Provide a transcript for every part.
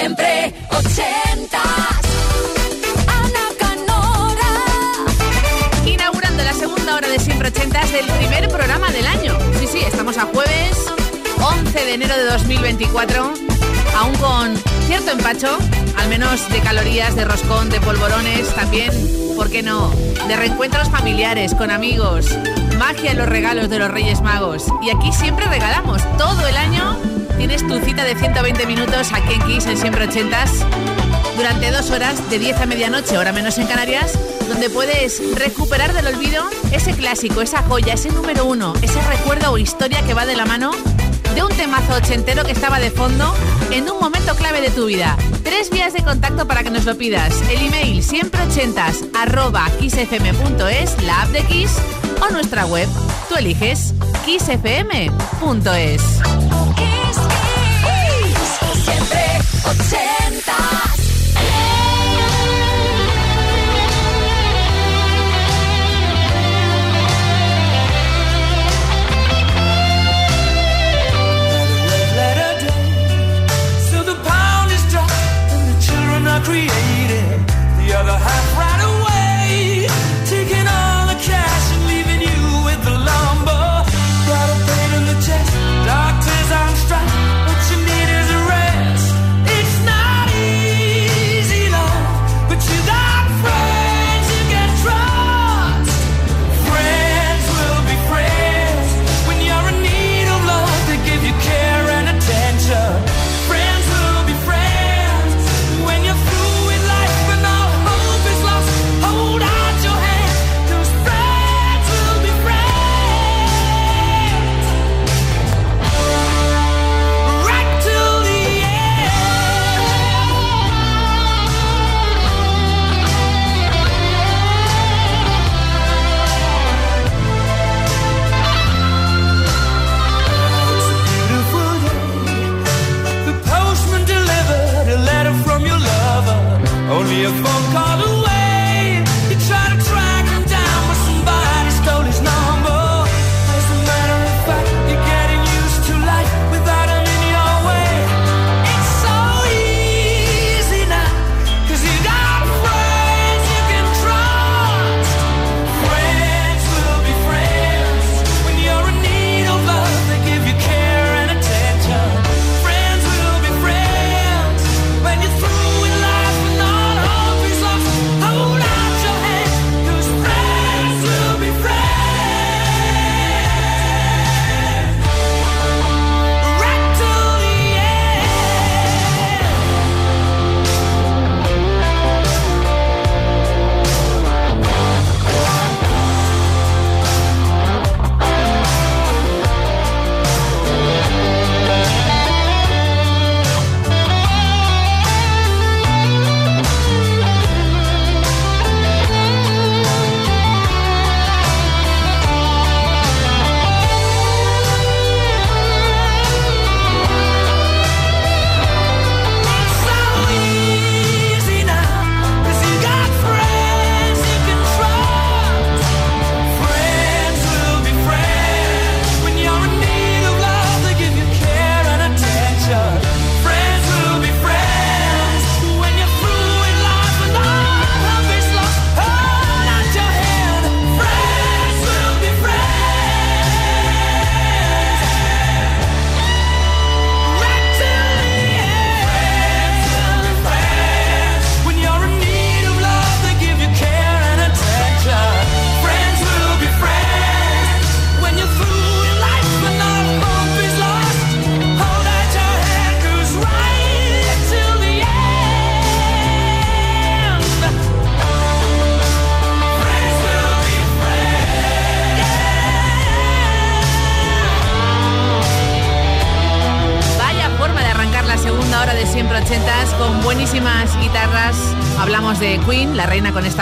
Siempre ochentas. Ana Canora. Inaugurando la segunda hora de Siempre Ochentas del primer programa del año. Sí, sí, estamos a jueves 11 de enero de 2024. Aún con cierto empacho, al menos de calorías, de roscón, de polvorones, también, ¿por qué no? De reencuentros familiares, con amigos, magia en los regalos de los Reyes Magos. Y aquí siempre regalamos todo el año. Tienes tu cita de 120 minutos aquí en Kiss en Siempre Ochentas durante dos horas de 10 a medianoche, hora menos en Canarias, donde puedes recuperar del olvido ese clásico, esa joya, ese número uno, ese recuerdo o historia que va de la mano de un temazo ochentero que estaba de fondo en un momento clave de tu vida. Tres vías de contacto para que nos lo pidas. El email siempre ochentas arroba kissfm.es, la app de Kiss o nuestra web. Tú eliges kissfm.es. Kiss, Kiss. Siempre ochentas. letter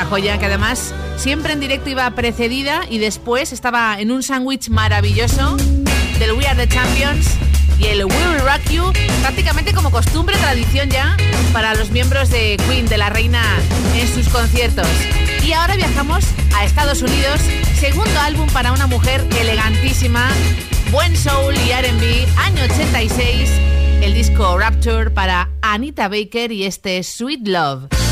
joya que además siempre en directo iba precedida y después estaba en un sándwich maravilloso del We Are the Champions y el We Will Rock You, prácticamente como costumbre, tradición ya para los miembros de Queen, de la reina en sus conciertos. Y ahora viajamos a Estados Unidos, segundo álbum para una mujer elegantísima, buen soul y RB, año 86, el disco Rapture para Anita Baker y este Sweet Love.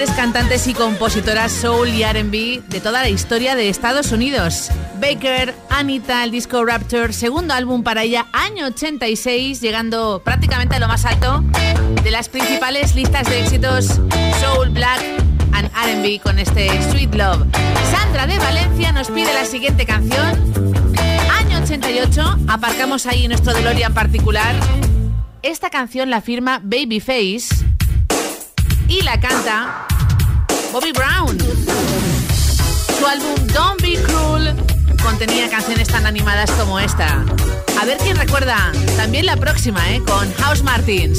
Mejores cantantes y compositoras soul y RB de toda la historia de Estados Unidos. Baker, Anita, el disco Rapture, segundo álbum para ella, año 86, llegando prácticamente a lo más alto de las principales listas de éxitos soul, black and RB con este Sweet Love. Sandra de Valencia nos pide la siguiente canción. Año 88, aparcamos ahí nuestro DeLorean particular. Esta canción la firma Babyface y la canta Bobby Brown. Su álbum Don't Be Cruel contenía canciones tan animadas como esta. A ver quién recuerda también la próxima, ¿eh? Con House Martins.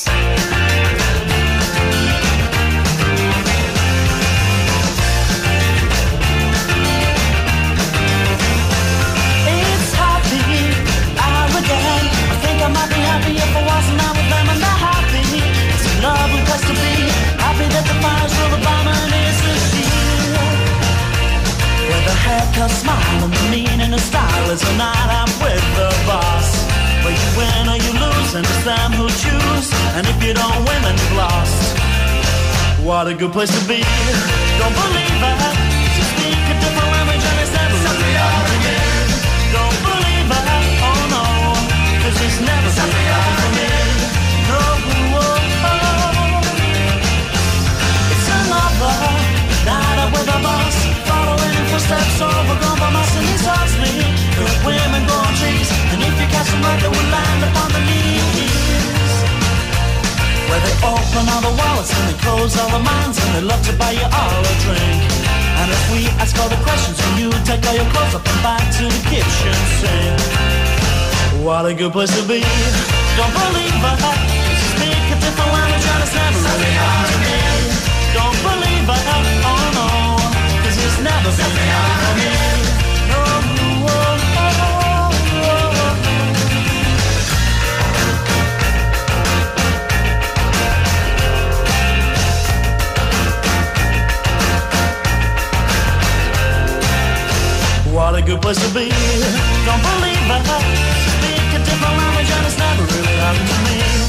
A smile, and the meaning of style is a night I'm with the boss. Where you win or you lose, and it's them who choose. And if you don't win, then you've lost. What a good place to be. Don't believe it. Footsteps overgrown by and he's hugs me. Good women growing trees. And if you catch them right, they will land upon the knees. Where they open all the wallets and they close all the minds and they love to buy you all a drink. And if we ask all the questions and you take all your clothes up and back to the kitchen sink. What a good place to be. Don't believe. You speak a different language and it's never really happened to me. Don't believe it. What a good place to be. Don't believe it. Speak a different language and it's never really happened to me.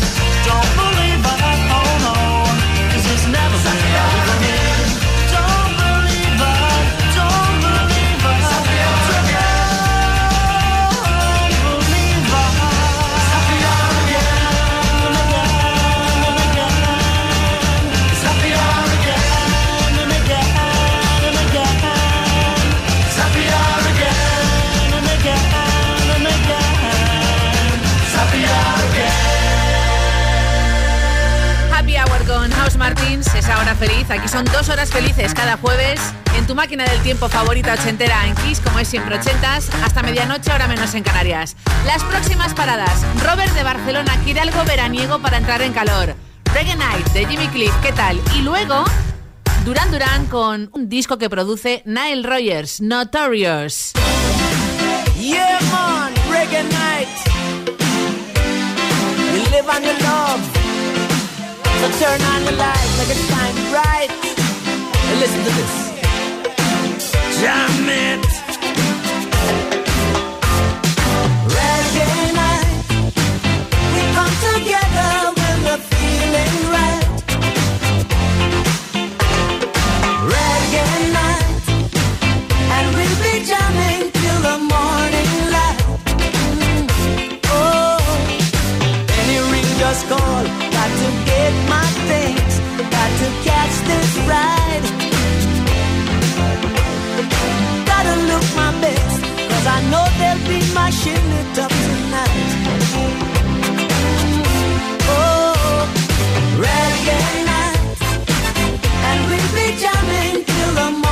Hora feliz. Aquí son dos horas felices cada jueves en tu máquina del tiempo favorita ochentera en Kiss, como es siempre ochentas, hasta medianoche, hora menos en Canarias. Las próximas paradas. Robert de Barcelona quiere algo veraniego para entrar en calor. Reggae Night de Jimmy Cliff, ¿qué tal? Y luego, Duran Duran con un disco que produce Nile Rogers, Notorious. Yeah, man, reggae night. We live on your love. So turn on the light, make it shine bright. And listen to this. Jam it. Reggae night. We come together when right. Reggae night. And we'll be jamming till the morning light. Mm. Oh, any ring just call. Got to get my things. Got to catch this ride. Gotta look my best. Cause I know they'll be up tonight. Oh, night. And we'll be jamming till the morning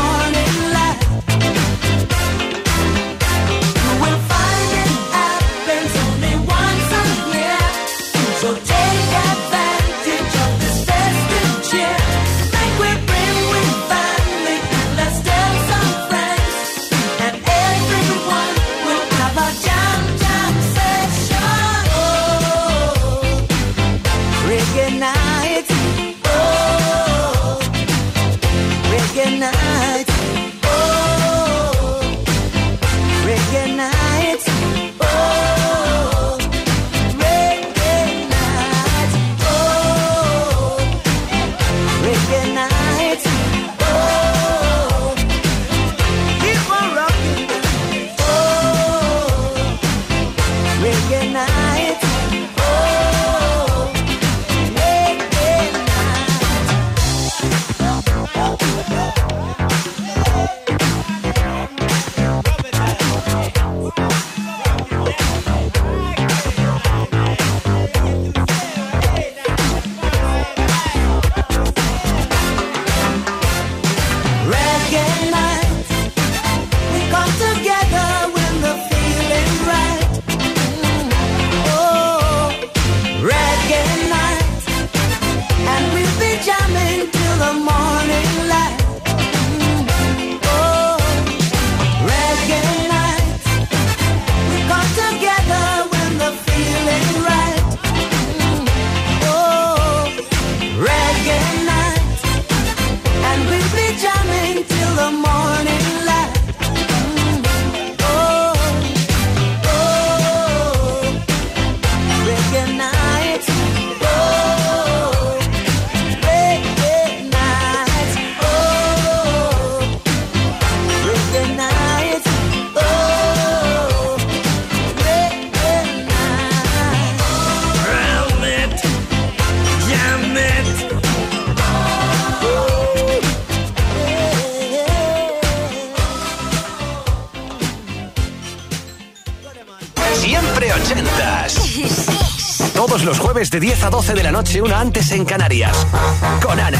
noche, una antes en Canarias. Con Ana.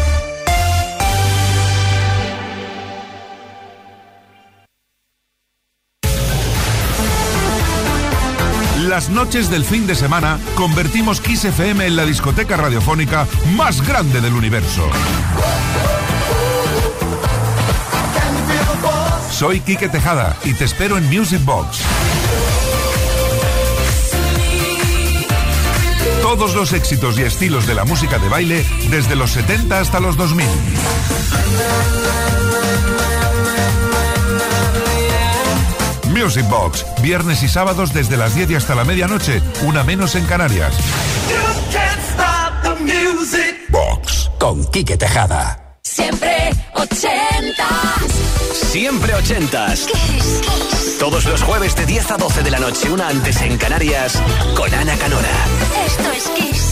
las noches del fin de semana convertimos Kiss FM en la discoteca radiofónica más grande del universo. Soy Quique Tejada y te espero en Music Box. Todos los éxitos y estilos de la música de baile desde los 70 hasta los 2000. Music Box. Viernes y sábados desde las 10 y hasta la medianoche, una menos en Canarias. Box con Quique Tejada. Siempre ochentas. Siempre ochentas. Kiss, kiss. Todos los jueves de 10 a 12 de la noche, una antes en Canarias, con Ana Canora. Esto es Kiss.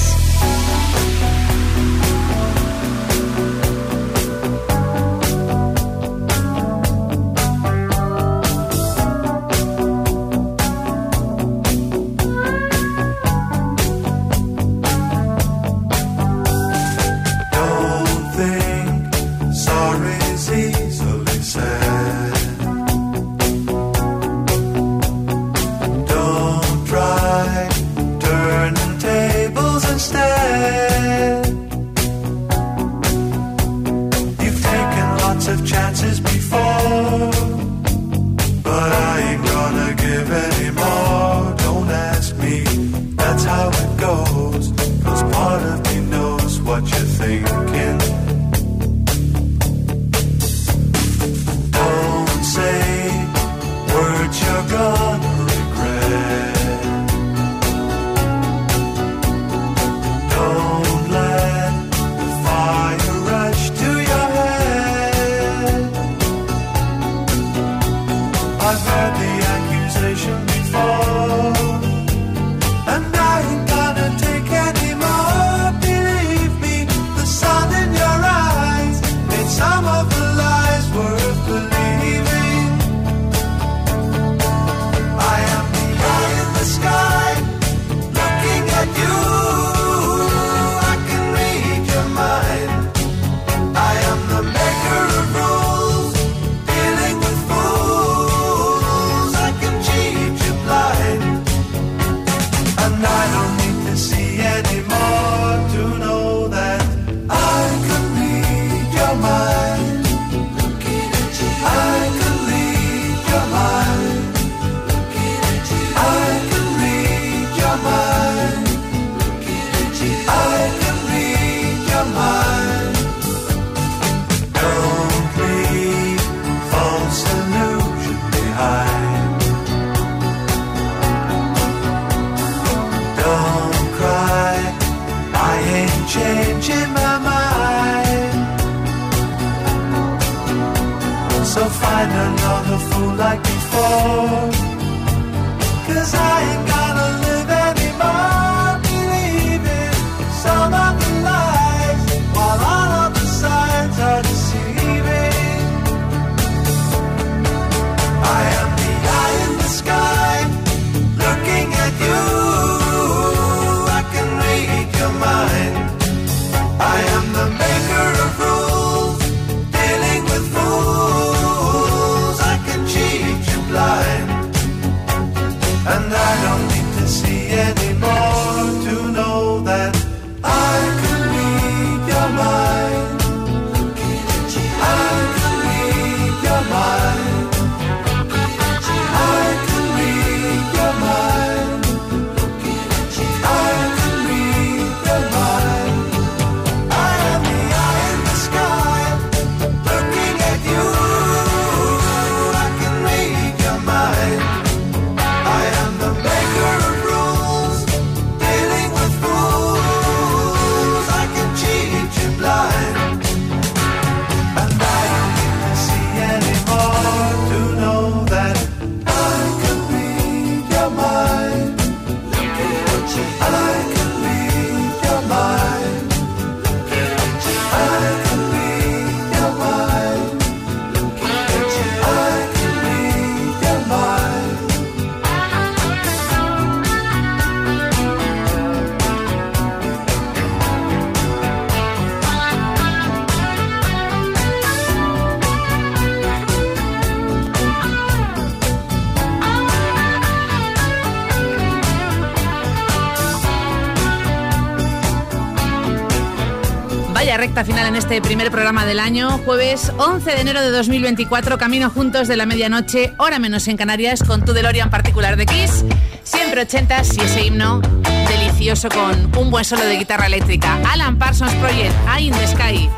final en este primer programa del año, jueves 11 de enero de 2024, camino juntos de la medianoche, hora menos en Canarias, con tu DeLorean particular de Kiss, siempre 80 y ese himno delicioso con un buen solo de guitarra eléctrica. Alan Parsons Project, Eye in the Sky.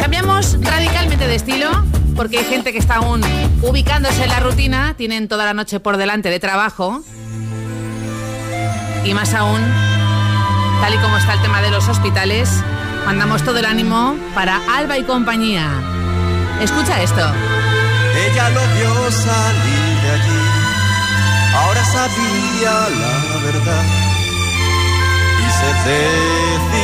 Cambiamos radicalmente de estilo porque hay gente que está aún ubicándose en la rutina, tienen toda la noche por delante de trabajo y más aún, tal y como está el tema de los hospitales, mandamos todo el ánimo para Alba y compañía. Escucha esto. Ella lo vio salir de allí, ahora sabía la verdad y se decidió.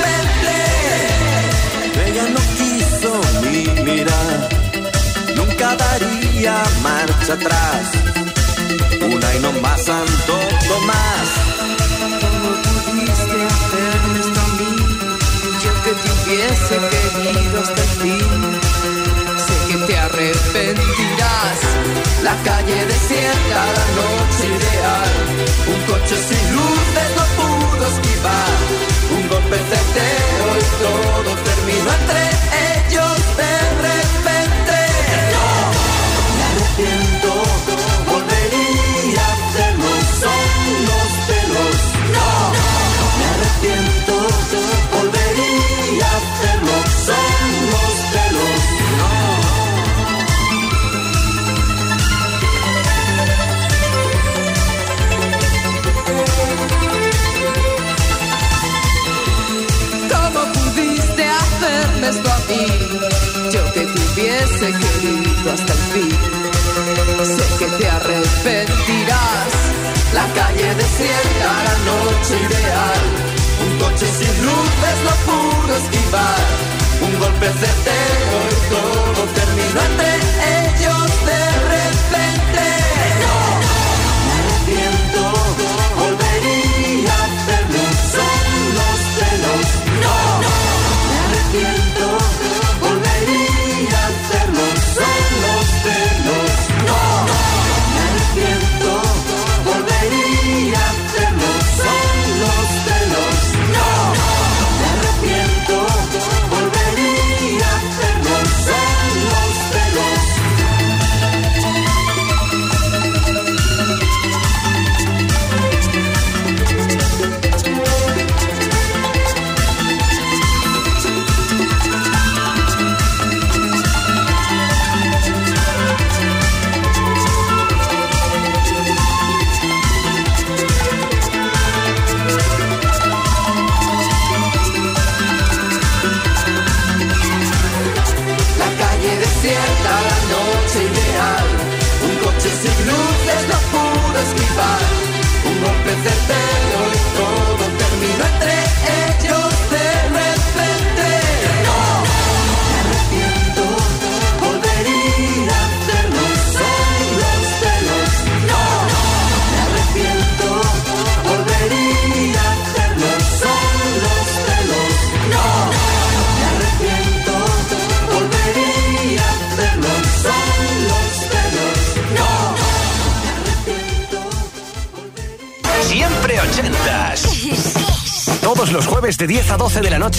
Ella no quiso ni mirar, nunca daría marcha atrás. Una y no más, Santo Tomás. ¿Cómo pudiste hacerme esto a mí? Yo que te hubiese querido hasta el fin. Sé que te arrepentirás. La calle desierta, la noche ideal. Un coche sin luces no pudo esquivar. Un golpe certero y todo terminó entre ellos hubiese querido hasta el fin. Sé que te arrepentirás. La calle desierta, la noche ideal. Un coche sin luces no pudo esquivar. Un golpe certero y todo terminó entre ellos de repente.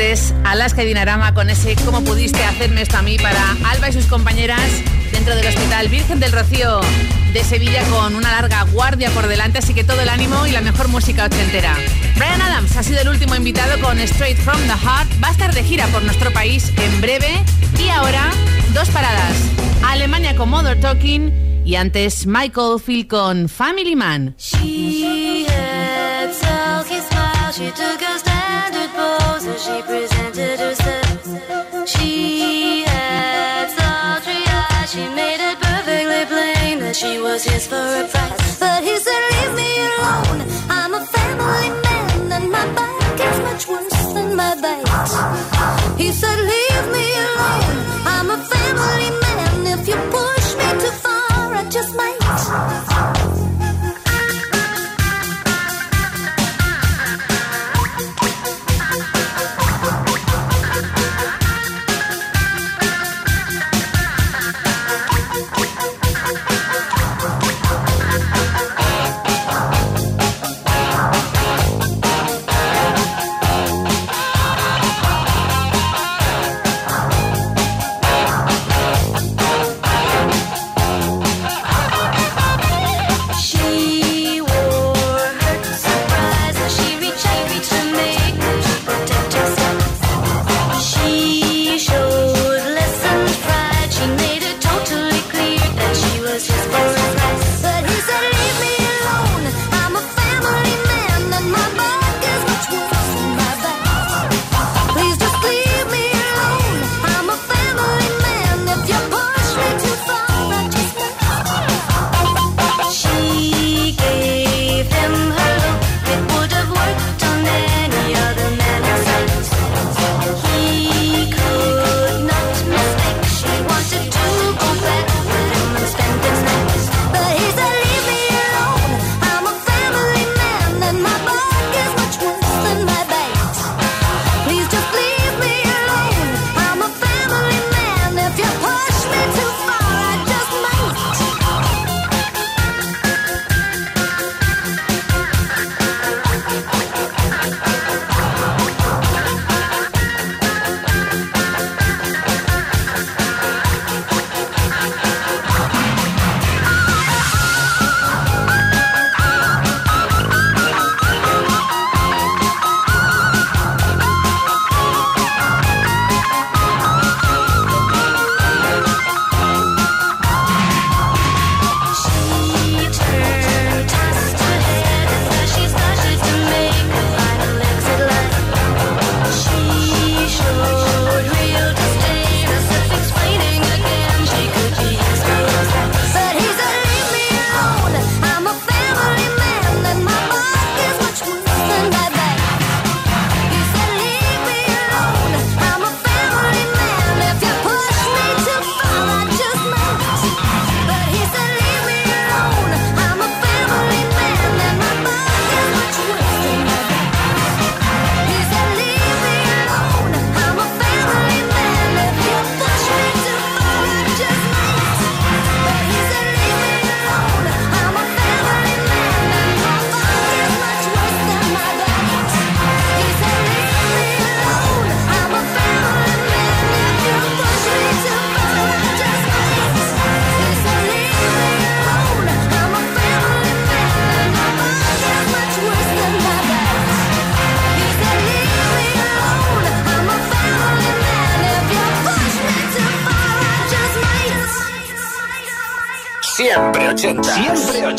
antes Alaska y Dinarama con ese ¿Cómo pudiste hacerme esto a mí? para Alba y sus compañeras dentro del Hospital Virgen del Rocío de Sevilla con una larga guardia por delante, así que todo el ánimo y la mejor música ochentera. Brian Adams ha sido el último invitado con Straight From the Heart, va a estar de gira por nuestro país en breve y ahora dos paradas, Alemania con Mother Talking y antes Michael Phil con Family Man. She She took a standard pose and she presented herself. She had three eyes. She made it perfectly plain that she was his for a price. But he said, Leave me alone. I'm a family man, and my back is much worse than my bite. He said, Leave me alone. I'm a family man. If you push me too far, I just might.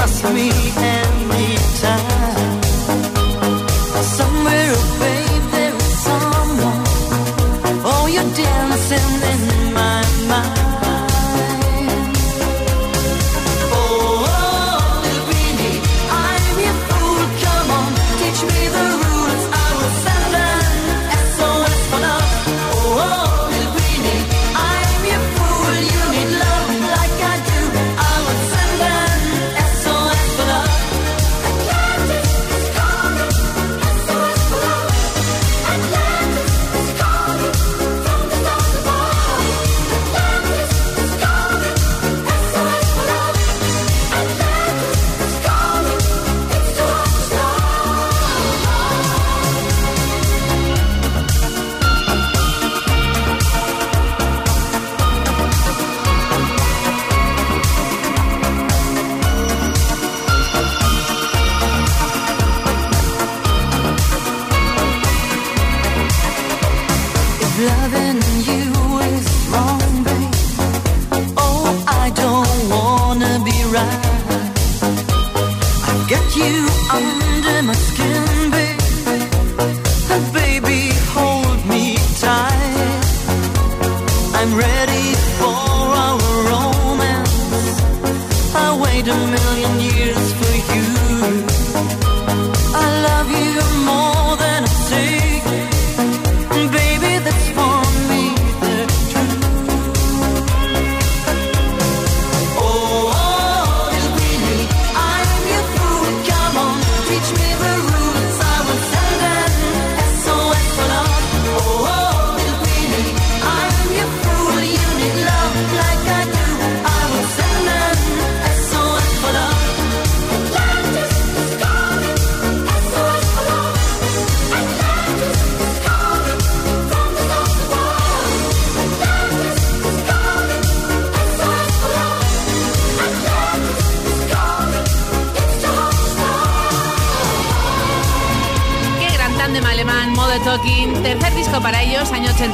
trust me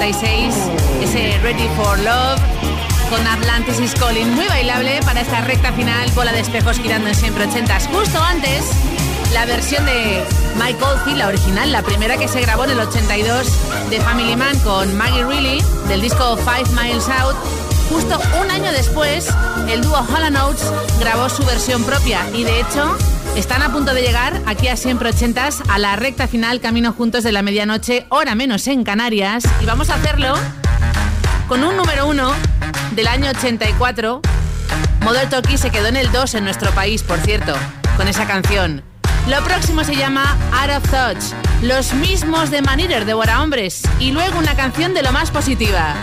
ese Ready for Love con Atlantis is Calling, muy bailable para esta recta final, bola de espejos girando en siempre ochentas. Justo antes, la versión de Mike Oldfield, la original, la primera que se grabó en el 82 de Family Man con Maggie Reilly del disco Five Miles Out. Justo un año después, el dúo Holland grabó su versión propia y de hecho están a punto de llegar aquí a siempre ochentas a la recta final Camino Juntos de la Medianoche, hora menos en Canarias y vamos a hacerlo con un número uno del año 84. Model Talkie se quedó en el 2 en nuestro país, por cierto, con esa canción. Lo próximo se llama Out of Touch, los mismos de Man Eater de Bora Hombres y luego una canción de lo más positiva.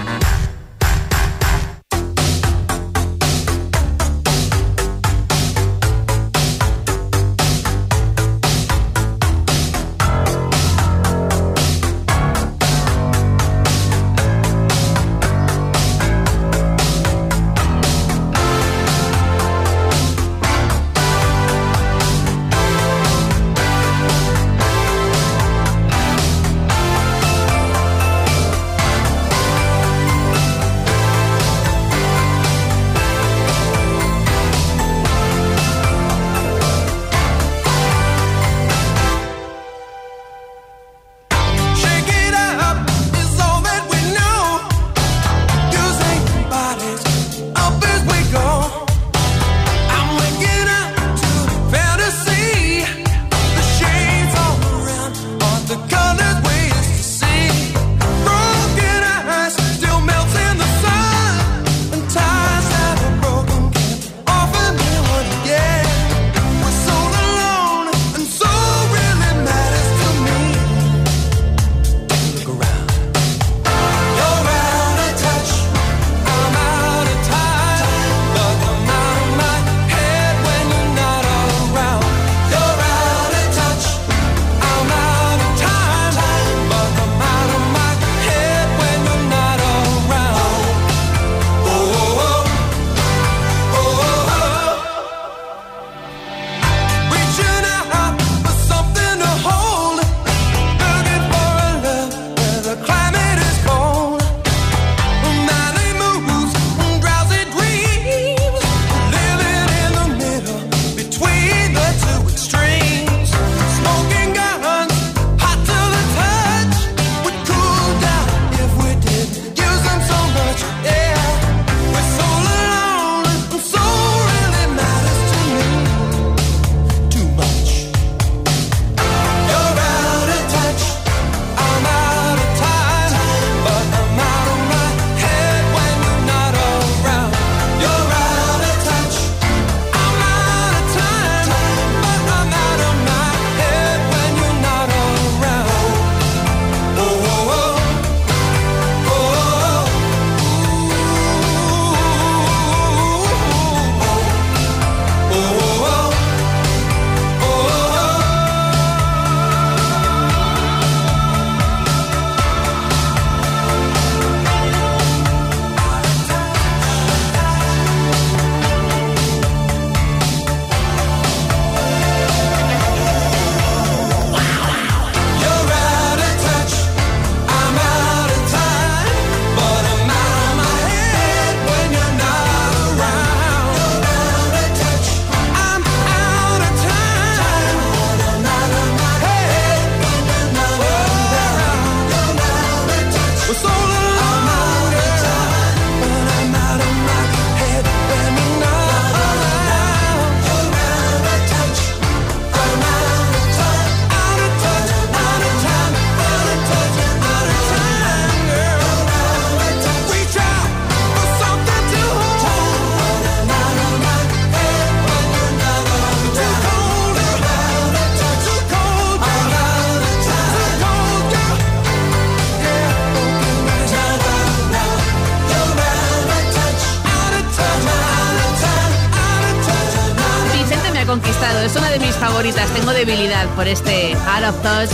Favoritas. Tengo debilidad por este Out of Touch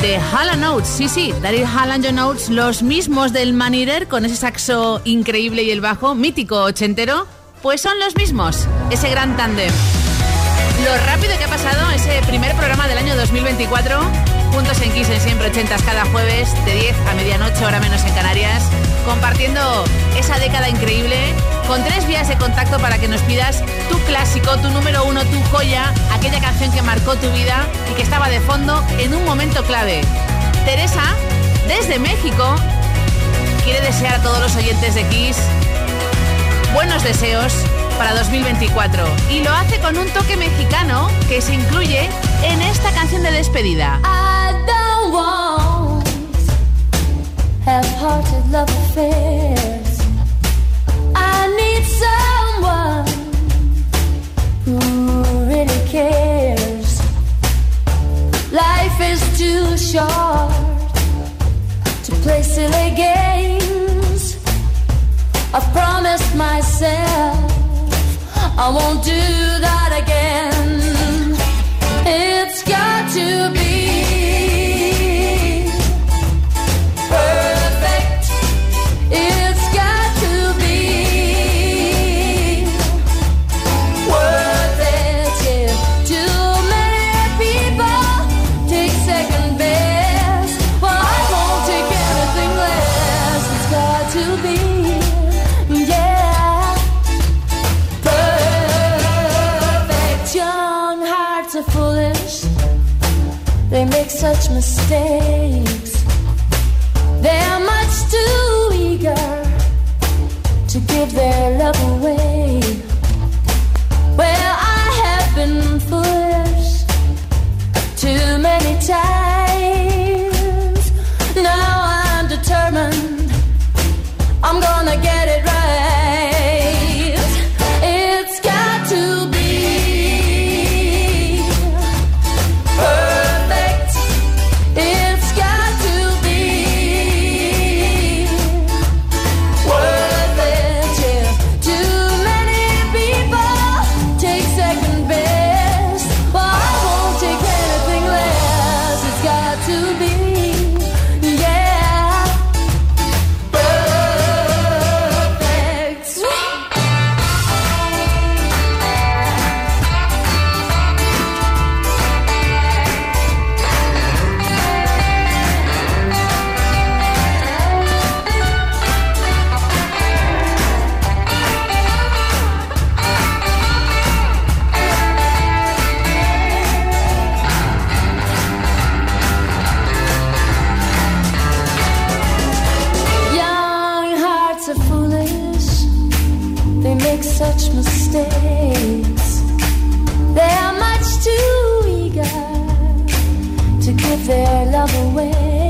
de Hall Notes. Sí, sí, Daryl Hall Notes, los mismos del Manirer con ese saxo increíble y el bajo mítico ochentero, pues son los mismos. Ese gran tándem. Lo rápido que ha pasado ese primer programa del año 2024, juntos en Kiss en siempre ochentas cada jueves, de 10 a medianoche, hora menos en Canarias, compartiendo esa década increíble, con tres vías de contacto para que nos pidas tu clásico, tu número uno, tu joya, aquella canción que marcó tu vida y que estaba de fondo en un momento clave. Teresa, desde México, quiere desear a todos los oyentes de Kiss buenos deseos para 2024 y lo hace con un toque mexicano que se incluye en esta canción de despedida. Someone who really cares. Life is too short to play silly games. I've promised myself I won't do that again. It's got to be such mistakes. They are much too eager to give their love away.